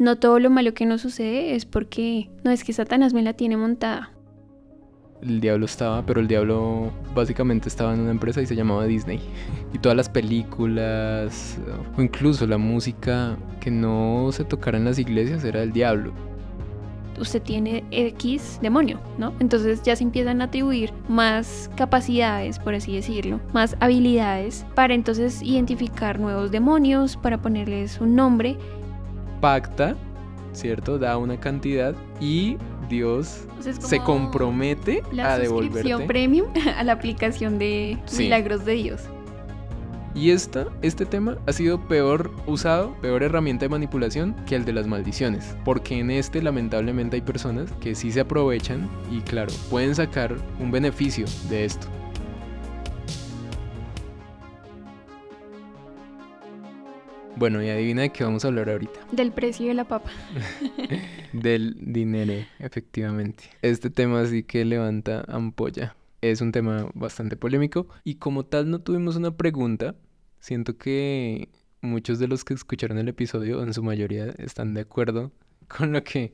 no todo lo malo que nos sucede es porque no es que Satanás me la tiene montada. El diablo estaba, pero el diablo básicamente estaba en una empresa y se llamaba Disney. Y todas las películas o incluso la música que no se tocara en las iglesias era del diablo usted tiene X demonio, ¿no? Entonces ya se empiezan a atribuir más capacidades, por así decirlo, más habilidades para entonces identificar nuevos demonios, para ponerles un nombre. Pacta, ¿cierto? Da una cantidad y Dios se compromete a devolverte. premium a la aplicación de milagros de Dios. Y esta, este tema ha sido peor usado, peor herramienta de manipulación que el de las maldiciones. Porque en este lamentablemente hay personas que sí se aprovechan y claro, pueden sacar un beneficio de esto. Bueno, y adivina de qué vamos a hablar ahorita. Del precio de la papa. Del dinero, efectivamente. Este tema sí que levanta ampolla es un tema bastante polémico y como tal no tuvimos una pregunta, siento que muchos de los que escucharon el episodio, en su mayoría, están de acuerdo con lo que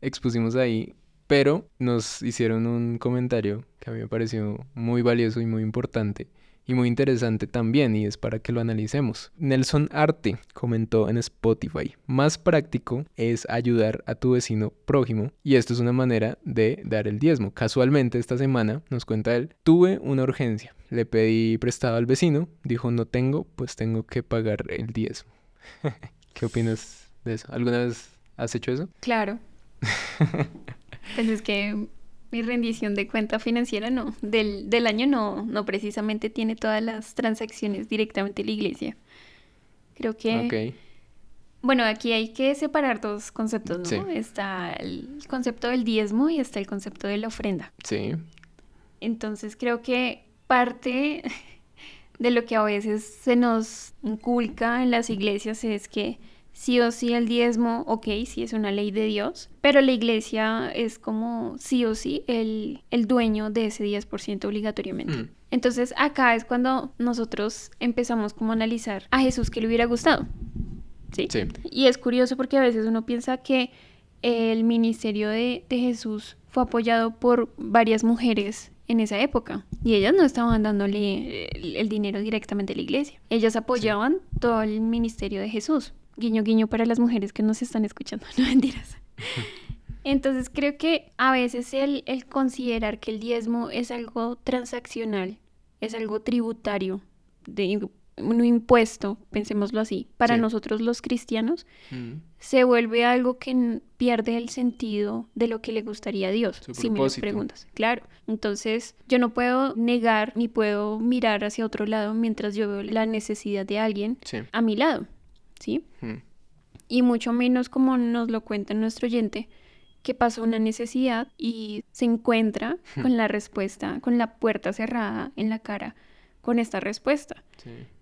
expusimos ahí, pero nos hicieron un comentario que a mí me pareció muy valioso y muy importante y muy interesante también y es para que lo analicemos. Nelson Arte comentó en Spotify, más práctico es ayudar a tu vecino prójimo y esto es una manera de dar el diezmo. Casualmente esta semana, nos cuenta él, tuve una urgencia, le pedí prestado al vecino, dijo no tengo, pues tengo que pagar el diezmo. ¿Qué opinas de eso? ¿Alguna vez has hecho eso? Claro. pues es que mi rendición de cuenta financiera no, del, del año no, no precisamente tiene todas las transacciones directamente la iglesia. Creo que... Bueno, aquí hay que separar dos conceptos, ¿no? Está el concepto del diezmo y está el concepto de la ofrenda. Sí. Entonces creo que parte de lo que a veces se nos inculca en las iglesias es que sí o sí el diezmo, ok, sí es una ley de Dios, pero la iglesia es como sí o sí el, dueño de ese 10% obligatoriamente. Mm. Entonces acá es cuando nosotros empezamos como a analizar a Jesús que le hubiera gustado. ¿Sí? sí. Y es curioso porque a veces uno piensa que el ministerio de, Jesús fue apoyado por varias mujeres en esa época y ellas no estaban dándole el, dinero directamente a la iglesia. Ellas apoyaban todo el ministerio de Jesús. Guiño, guiño para las mujeres que nos están escuchando, no mentiras. Entonces creo que a veces el, el, considerar que el diezmo es algo transaccional, es algo tributario, de un impuesto, pensémoslo así, para nosotros los cristianos, mm. se vuelve algo que pierde el sentido de lo que le gustaría a Dios, si me lo preguntas. Claro, entonces yo no puedo negar ni puedo mirar hacia otro lado mientras yo veo la necesidad de alguien a mi lado. ¿Sí? Hmm. Y mucho menos como nos lo cuenta nuestro oyente, que pasó una necesidad y se encuentra hmm. con la respuesta, con la puerta cerrada en la cara con esta respuesta.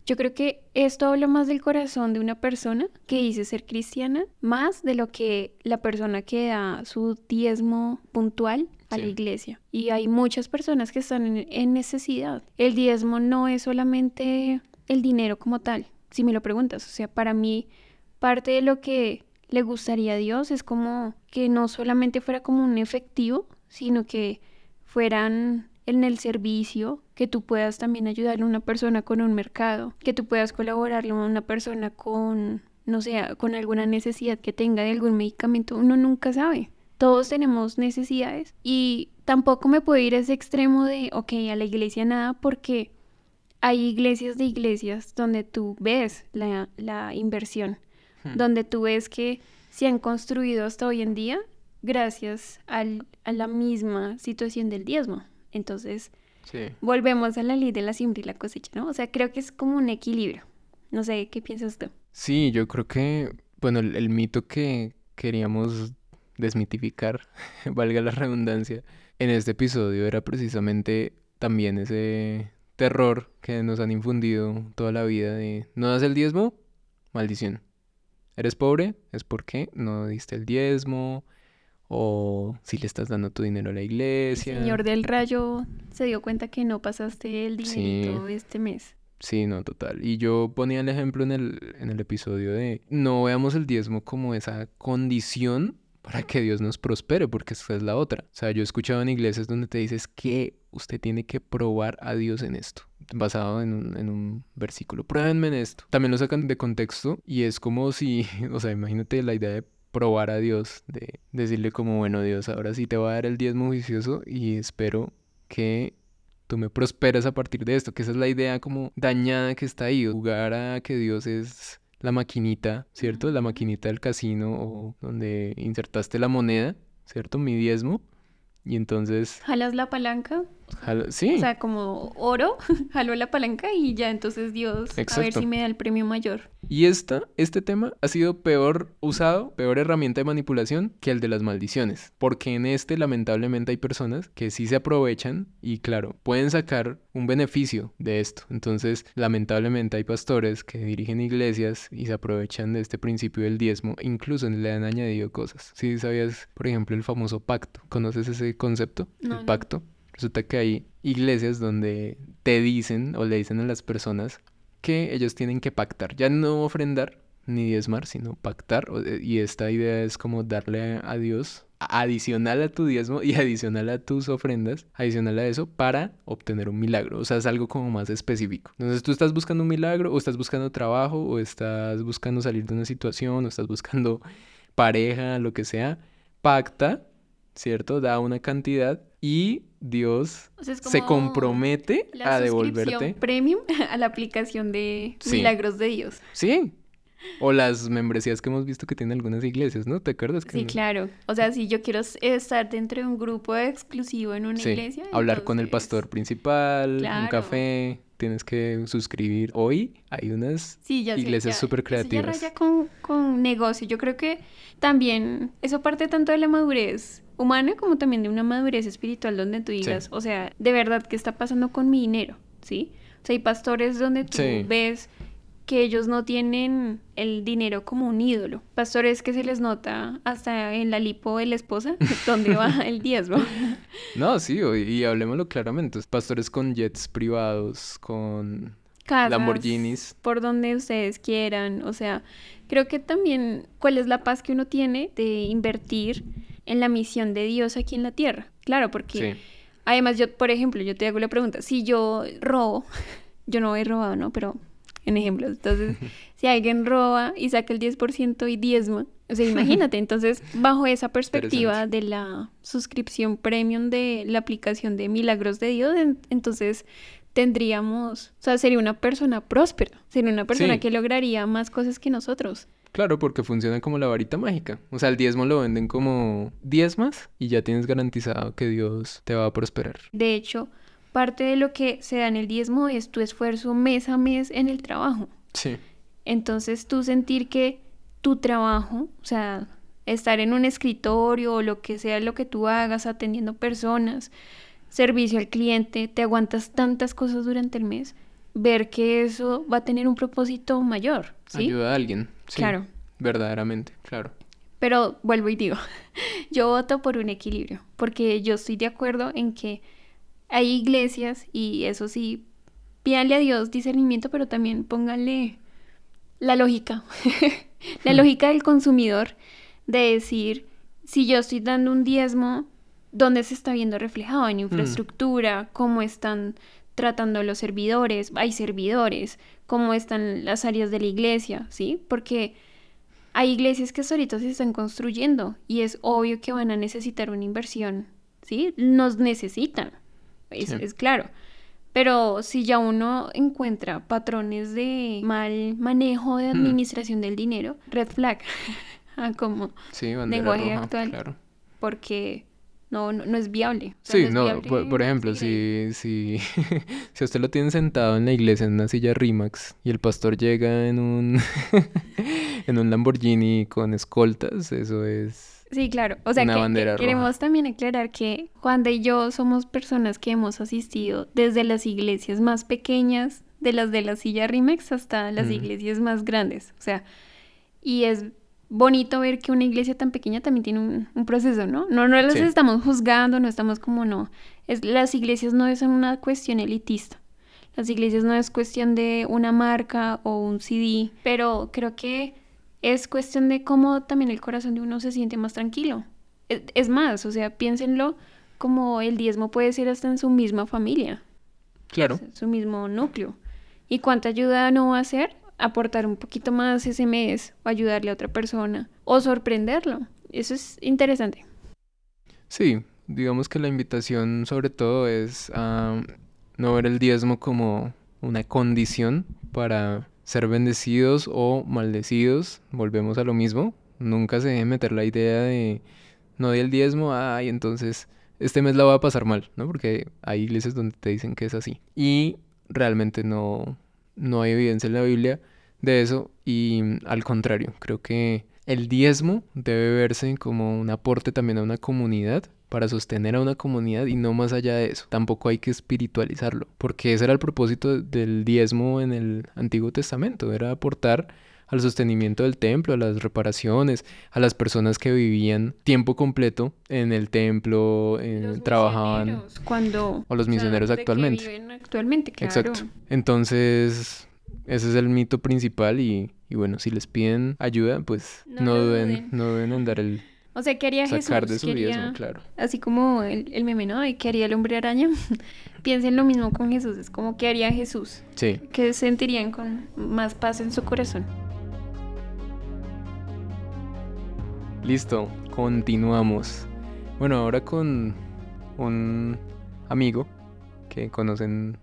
Yo creo que esto habla más del corazón de una persona que dice ser cristiana, más de lo que la persona que da su diezmo puntual a la iglesia. Y hay muchas personas que están en, necesidad. El diezmo no es solamente el dinero como tal, si me lo preguntas. O sea, para mí, parte de lo que le gustaría a Dios es como que no solamente fuera como un efectivo, sino que fueran en el servicio, que tú puedas también ayudarle a una persona con un mercado, que tú puedas colaborarle a una persona con, no sé, con alguna necesidad que tenga de algún medicamento, uno nunca sabe. Todos tenemos necesidades y tampoco me puedo ir a ese extremo de, ok, a la iglesia nada, porque hay iglesias de iglesias donde tú ves la, inversión, hmm. donde tú ves que se han construido hasta hoy en día gracias al, a la misma situación del diezmo. Entonces, volvemos a la ley de la siembra y la cosecha, ¿no? O sea, creo que es como un equilibrio. No sé, ¿qué piensas tú? Sí, yo creo que, bueno, el mito que queríamos desmitificar, valga la redundancia, en este episodio era precisamente también ese terror que nos han infundido toda la vida de no das el diezmo, maldición. Eres pobre, es porque no diste el diezmo o si le estás dando tu dinero a la iglesia. El señor del rayo se dio cuenta que no pasaste el dinero este mes. Sí, no, total. Y yo ponía el ejemplo en el, en el episodio de no veamos el diezmo como esa condición para que Dios nos prospere, porque esa es la otra. O sea, yo he escuchado en iglesias donde te dices que usted tiene que probar a Dios en esto, basado en un, en un versículo. Pruébenme en esto. También lo sacan de contexto y es como si, o sea, imagínate la idea de probar a Dios, de decirle como, bueno Dios, ahora sí te voy a dar el diezmo juicioso y espero que tú me prosperas a partir de esto, que esa es la idea como dañada que está ahí, jugar a que Dios es la maquinita, ¿cierto? La maquinita del casino o donde insertaste la moneda, ¿cierto? Mi diezmo. Y entonces... ¿Jalas la palanca? Sí. O sea, como oro, jalo la palanca y ya entonces Dios a ver si me da el premio mayor. Y esta, este tema ha sido peor usado, peor herramienta de manipulación que el de las maldiciones. Porque en este lamentablemente hay personas que sí se aprovechan y claro, pueden sacar un beneficio de esto. Entonces, lamentablemente hay pastores que dirigen iglesias y se aprovechan de este principio del diezmo. Incluso le han añadido cosas. Si sabías, por ejemplo, el famoso pacto. ¿Conoces ese concepto? el pacto. Resulta que hay iglesias donde te dicen o le dicen a las personas que ellos tienen que pactar, ya no ofrendar ni diezmar, sino pactar. Y esta idea es como darle a Dios adicional a tu diezmo y adicional a tus ofrendas, adicional a eso, para obtener un milagro. O sea, es algo como más específico. Entonces tú estás buscando un milagro, o estás buscando trabajo, o estás buscando salir de una situación, o estás buscando pareja, lo que sea. Pacta, ¿cierto? Da una cantidad y Dios se compromete a devolverte. Premium a la aplicación de milagros de Dios. Sí. O las membresías que hemos visto que tienen algunas iglesias, ¿no? ¿Te acuerdas? sí, claro. O sea, si yo quiero estar dentro de un grupo exclusivo en una iglesia. Hablar con el pastor principal, un café, tienes que suscribir. Hoy hay unas iglesias súper creativas. ya con, con negocio. Yo creo que también eso parte tanto de la madurez humana como también de una madurez espiritual donde tú digas, o sea, de verdad, ¿qué está pasando con mi dinero? ¿Sí? O sea, hay pastores donde tú ves que ellos no tienen el dinero como un ídolo. Pastores que se les nota hasta en la lipo de la esposa, donde va el diezmo. No, sí, y hablemoslo claramente. Pastores con jets privados, con Lamborghinis. Por donde ustedes quieran. O sea, creo que también cuál es la paz que uno tiene de invertir en la misión de Dios aquí en la tierra. Claro, porque además yo, por ejemplo, yo te hago la pregunta, si yo robo, yo no he robado, ¿no? Pero en ejemplos, entonces, si alguien roba y saca el 10% y diezma, o sea, imagínate, entonces, bajo esa perspectiva de la suscripción premium de la aplicación de Milagros de Dios, entonces tendríamos, o sea, sería una persona próspera, sería una persona que lograría más cosas que nosotros. Claro, porque funciona como la varita mágica. O sea, el diezmo lo venden como diezmas y ya tienes garantizado que Dios te va a prosperar. De hecho, parte de lo que se da en el diezmo es tu esfuerzo mes a mes en el trabajo. Sí. Entonces, tú sentir que tu trabajo, o sea, estar en un escritorio o lo que sea lo que tú hagas atendiendo personas, servicio al cliente, te aguantas tantas cosas durante el mes, ver que eso va a tener un propósito mayor, ¿sí? Ayuda a alguien. claro. Verdaderamente, claro. Pero vuelvo y digo, yo voto por un equilibrio, porque yo estoy de acuerdo en que hay iglesias y eso sí, pídanle a Dios discernimiento, pero también pónganle la lógica, la lógica del consumidor de decir, si yo estoy dando un diezmo, ¿dónde se está viendo reflejado? En mm. infraestructura, cómo están tratando los servidores, hay servidores, cómo están las áreas de la iglesia, ¿sí? Porque hay iglesias que ahorita se están construyendo y es obvio que van a necesitar una inversión, ¿sí? Nos necesitan, es, es claro. Pero si ya uno encuentra patrones de mal manejo de hmm. administración del dinero, red flag, como sí, lenguaje actual, claro. porque no, no, es viable. sí, no, por, ejemplo, si, si, si usted lo tiene sentado en la iglesia en una silla Rimax y el pastor llega en un, en un Lamborghini con escoltas, eso es... Sí, claro. O sea, que, queremos también aclarar que Juan de y yo somos personas que hemos asistido desde las iglesias más pequeñas, de las de la silla Rimax, hasta las iglesias más grandes. O sea, y es bonito ver que una iglesia tan pequeña también tiene un, proceso, ¿no? No, no las estamos juzgando, no estamos como no. Es, las iglesias no son una cuestión elitista. Las iglesias no es cuestión de una marca o un CD, pero creo que es cuestión de cómo también el corazón de uno se siente más tranquilo. Es, es más, o sea, piénsenlo como el diezmo puede ser hasta en su misma familia. Claro. Su mismo núcleo. ¿Y cuánta ayuda no va a hacer? Aportar un poquito más ese mes o ayudarle a otra persona o sorprenderlo. Eso es interesante. Sí, digamos que la invitación sobre todo es a no ver el diezmo como una condición para ser bendecidos o maldecidos. Volvemos a lo mismo. Nunca se debe meter la idea de no di el diezmo, ay, entonces este mes la voy a pasar mal, ¿no? Porque hay iglesias donde te dicen que es así. Y realmente no, no hay evidencia en la Biblia de eso. Y al contrario, creo que el diezmo debe verse como un aporte también a una comunidad para sostener a una comunidad y no más allá de eso. Tampoco hay que espiritualizarlo, porque ese era el propósito del diezmo en el Antiguo Testamento, era aportar al sostenimiento del templo, a las reparaciones, a las personas que vivían tiempo completo en el templo, eh, trabajaban cuando o los misioneros actualmente. actualmente, claro. Exacto. Entonces, ese es el mito principal y, y bueno, si les piden ayuda, pues no, No duden, duden. no deben en dar el O sea, ¿qué haría sacar Jesús? de su ¿Qué haría- diezmo, claro. Así como el, el meme, ¿no? De ¿Qué haría el hombre araña? Piensen lo mismo con Jesús. Es como, ¿qué haría Jesús? Sí. ¿Qué sentirían con más paz en su corazón? Listo, continuamos. Bueno, ahora con un amigo que conocen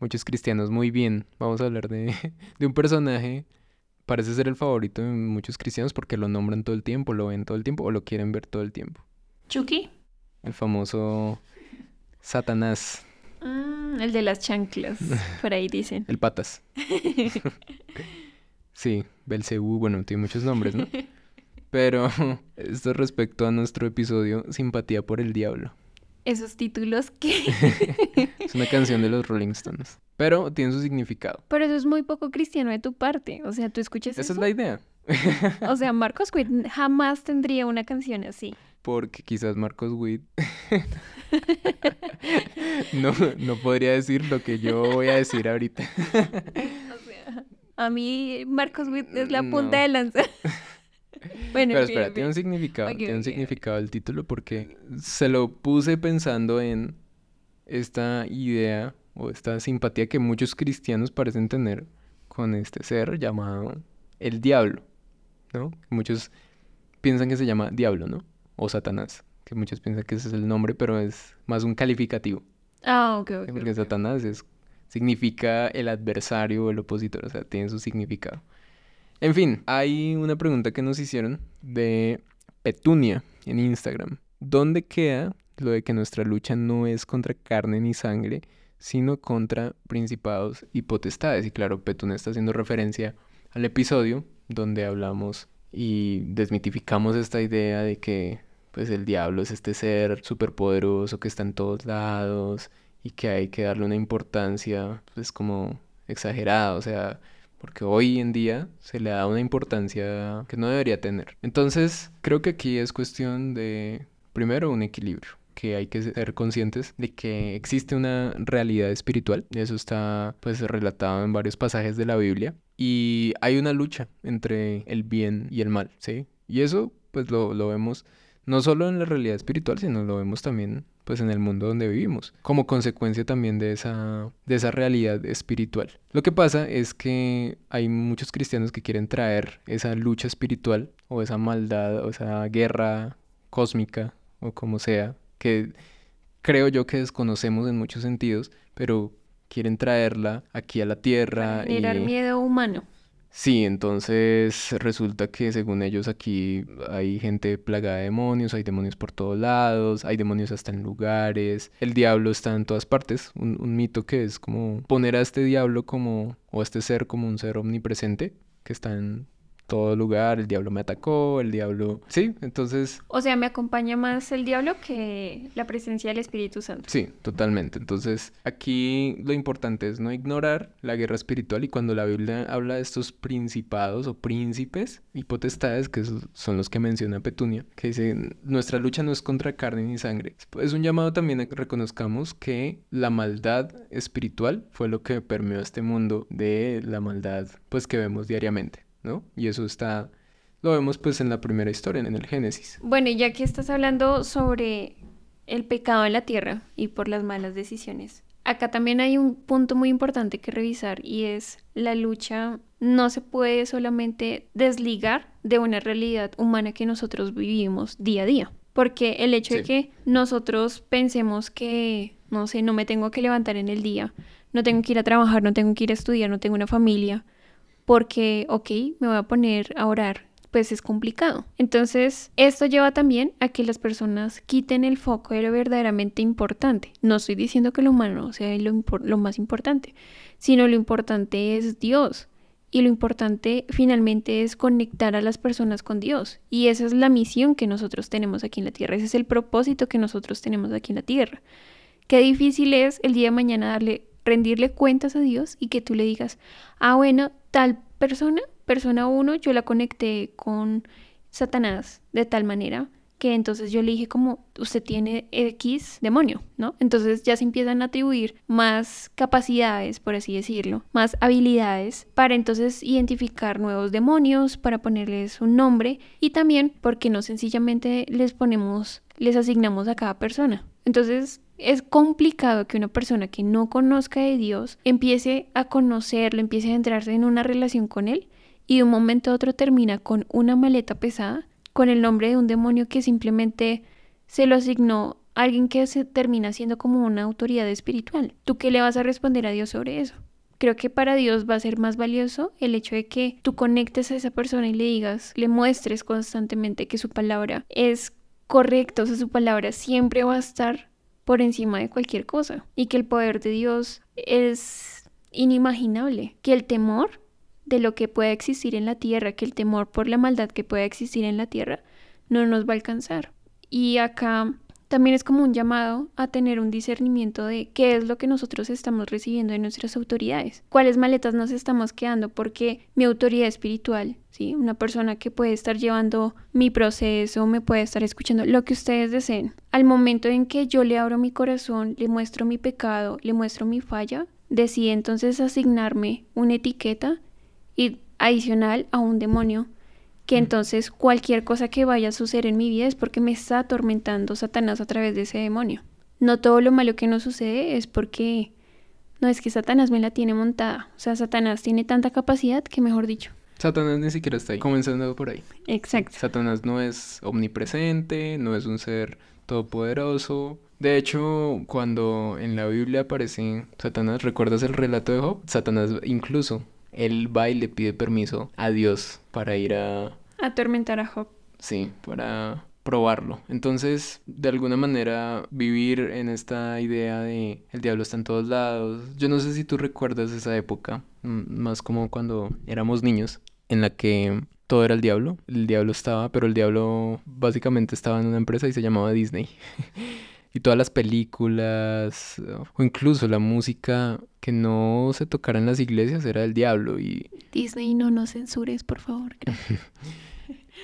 muchos cristianos muy bien. Vamos a hablar de, de un personaje, parece ser el favorito de muchos cristianos porque lo nombran todo el tiempo, lo ven todo el tiempo o lo quieren ver todo el tiempo. ¿Chucky? El famoso Satanás, Mm, el de las chanclas, por ahí dicen. el patas. Sí, Belcebú, bueno, tiene muchos nombres, ¿no? Pero esto respecto a nuestro episodio Simpatía por el Diablo. Esos títulos que... Es una canción de los Rolling Stones. Pero tiene su significado. Pero eso es muy poco cristiano de tu parte. O sea, tú escuchas Esa eso. es la idea. O sea, Marcos Witt jamás tendría una canción así. Porque quizás Marcos Witt no, no podría decir lo que yo voy a decir ahorita. O sea, a mí Marcos Witt es la punta No. de lanza. Bueno, Pero espera, en tiene un significado, tiene un significado el título porque se lo puse pensando en esta idea o esta simpatía que muchos cristianos parecen tener con este ser llamado el diablo, ¿no? Muchos piensan que se llama diablo, ¿no? O Satanás, que muchos piensan que ese es el nombre, pero es más un calificativo, Ah, ok, ok. porque. Satanás es, significa el adversario o el opositor, o sea, tiene su significado. En fin, hay una pregunta que nos hicieron de Petunia en Instagram. ¿Dónde queda lo de que nuestra lucha no es contra carne ni sangre, sino contra principados y potestades? Y claro, Petunia está haciendo referencia al episodio donde hablamos y desmitificamos esta idea de que pues el diablo es este ser superpoderoso que está en todos lados y que hay que darle una importancia pues como exagerada, o sea, porque hoy en día se le da una importancia que no debería tener. Entonces, creo que aquí es cuestión de, primero, un equilibrio, que hay que ser conscientes de que existe una realidad espiritual, y eso está pues relatado en varios pasajes de la Biblia, y hay una lucha entre el bien y el mal, ¿sí? Y eso pues lo, lo vemos no solo en la realidad espiritual, sino lo vemos también pues en el mundo donde vivimos, como consecuencia también de esa, de esa realidad espiritual. Lo que pasa es que hay muchos cristianos que quieren traer esa lucha espiritual o esa maldad o esa guerra cósmica o como sea, que creo yo que desconocemos en muchos sentidos, pero quieren traerla aquí a la tierra Generar y... miedo humano. Sí, entonces resulta que según ellos aquí hay gente plagada de demonios, hay demonios por todos lados, hay demonios hasta en lugares, el diablo está en todas partes, un, un mito que es como poner a este diablo como, o a este ser como un ser omnipresente que está en todo lugar, el diablo me atacó, el diablo... Sí, entonces... O sea, me acompaña más el diablo que la presencia del Espíritu Santo. Sí, totalmente. Entonces, aquí lo importante es no ignorar la guerra espiritual y cuando la Biblia habla de estos principados o príncipes y potestades, que son los que menciona Petunia, que dice, nuestra lucha no es contra carne ni sangre. Es un llamado también a que reconozcamos que la maldad espiritual fue lo que permeó este mundo de la maldad pues que vemos diariamente, ¿no? Y eso está lo vemos pues en la primera historia, en el Génesis. Bueno, y ya que estás hablando sobre el pecado en la tierra y por las malas decisiones, acá también hay un punto muy importante que revisar y es la lucha no se puede solamente desligar de una realidad humana que nosotros vivimos día a día. Porque el hecho de que nosotros pensemos que, no sé, no me tengo que levantar en el día, no tengo que ir a trabajar, no tengo que ir a estudiar, no tengo una familia, porque, ok, me voy a poner a orar, pues es complicado. Entonces, esto lleva también a que las personas quiten el foco de lo verdaderamente importante. No estoy diciendo que lo humano sea lo, lo más importante, sino lo importante es Dios. Y lo importante finalmente es conectar a las personas con Dios. Y esa es la misión que nosotros tenemos aquí en la tierra. Ese es el propósito que nosotros tenemos aquí en la tierra. Qué difícil es el día de mañana darle rendirle cuentas a Dios y que tú le digas, ah, bueno, tal persona, persona 1, yo la conecté con Satanás de tal manera que entonces yo le dije como usted tiene X demonio, ¿no? Entonces ya se empiezan a atribuir más capacidades, por así decirlo, más habilidades para entonces identificar nuevos demonios, para ponerles un nombre y también porque no sencillamente les ponemos, les asignamos a cada persona. Entonces es complicado que una persona que no conozca de Dios empiece a conocerlo, empiece a entrarse en una relación con él y de un momento a otro termina con una maleta pesada con el nombre de un demonio que simplemente se lo asignó a alguien que se termina siendo como una autoridad espiritual. ¿Tú qué le vas a responder a Dios sobre eso? Creo que para Dios va a ser más valioso el hecho de que tú conectes a esa persona y le digas, le muestres constantemente que su palabra es correcta, o sea, su palabra siempre va a estar por encima de cualquier cosa y que el poder de Dios es inimaginable, que el temor de lo que pueda existir en la tierra, que el temor por la maldad que pueda existir en la tierra no nos va a alcanzar. Y acá también es como un llamado a tener un discernimiento de qué es lo que nosotros estamos recibiendo de nuestras autoridades, cuáles maletas nos estamos quedando, porque mi autoridad espiritual, ¿sí? una persona que puede estar llevando mi proceso, me puede estar escuchando, lo que ustedes deseen. Al momento en que yo le abro mi corazón, le muestro mi pecado, le muestro mi falla, decide entonces asignarme una etiqueta y adicional a un demonio que entonces cualquier cosa que vaya a suceder en mi vida es porque me está atormentando Satanás a través de ese demonio. No todo lo malo que nos sucede es porque no es que Satanás me la tiene montada. O sea, Satanás tiene tanta capacidad que mejor dicho. Satanás ni siquiera está ahí, comenzando por ahí. Exacto. Satanás no es omnipresente, no es un ser todopoderoso. De hecho, cuando en la Biblia aparece Satanás, ¿recuerdas el relato de Job? Satanás incluso él va y le pide permiso a Dios para ir a... Atormentar a Job. Sí, para probarlo. Entonces, de alguna manera, vivir en esta idea de el diablo está en todos lados. Yo no sé si tú recuerdas esa época, más como cuando éramos niños, en la que todo era el diablo. El diablo estaba, pero el diablo básicamente estaba en una empresa y se llamaba Disney. y todas las películas o incluso la música que no se tocara en las iglesias era del diablo y Disney no nos censures por favor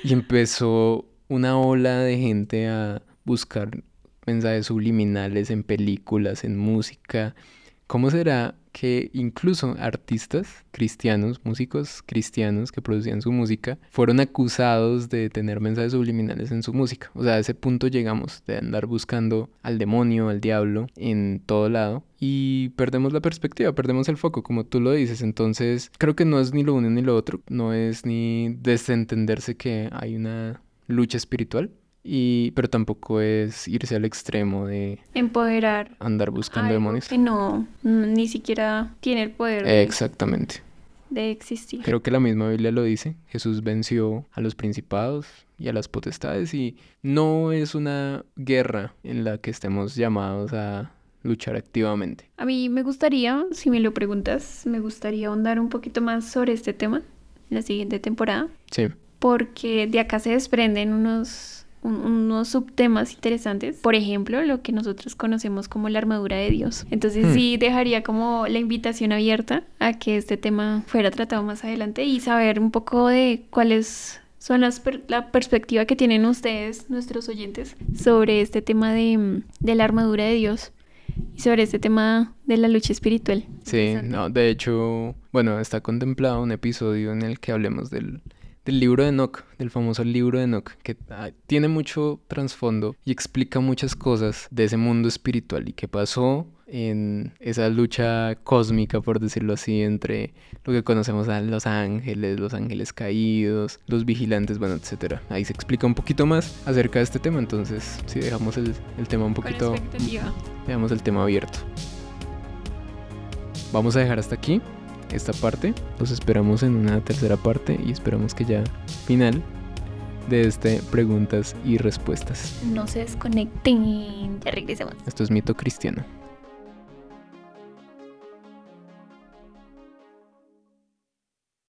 y empezó una ola de gente a buscar mensajes subliminales en películas en música. Cómo será que incluso artistas cristianos, músicos cristianos que producían su música, fueron acusados de tener mensajes subliminales en su música. O sea, a ese punto llegamos de andar buscando al demonio, al diablo en todo lado y perdemos la perspectiva, perdemos el foco, como tú lo dices. Entonces, creo que no es ni lo uno ni lo otro, no es ni desentenderse que hay una lucha espiritual, y, pero tampoco es irse al extremo de empoderar, andar buscando demonios. Que no, ni siquiera tiene el poder. Exactamente. De existir. Creo que la misma Biblia lo dice. Jesús venció a los principados y a las potestades y no es una guerra en la que estemos llamados a luchar activamente. A mí me gustaría, si me lo preguntas, me gustaría ahondar un poquito más sobre este tema la siguiente temporada. Sí. Porque de acá se desprenden unos unos subtemas interesantes. Por ejemplo, lo que nosotros conocemos como la armadura de Dios. Entonces Hmm. sí dejaría como la invitación abierta a que este tema fuera tratado más adelante y saber un poco de cuáles son las per- la perspectiva que tienen ustedes, nuestros oyentes, sobre este tema de, de la armadura de Dios y sobre este tema de la lucha espiritual. Sí, no, de hecho, bueno, está contemplado un episodio en el que hablemos del, del libro de Enoch, del famoso libro de Enoch, que ah, tiene mucho trasfondo y explica muchas cosas de ese mundo espiritual y qué pasó en esa lucha cósmica, por decirlo así, entre lo que conocemos a los ángeles, los ángeles caídos, los vigilantes, bueno, etcétera. Ahí se explica un poquito más acerca de este tema, entonces sí dejamos el, el tema un poquito, dejamos el tema abierto. Vamos a dejar hasta aquí esta parte. Los esperamos en una tercera parte y esperamos que ya final de este preguntas y respuestas. No se desconecten, ya regresamos. Esto es mito cristiano.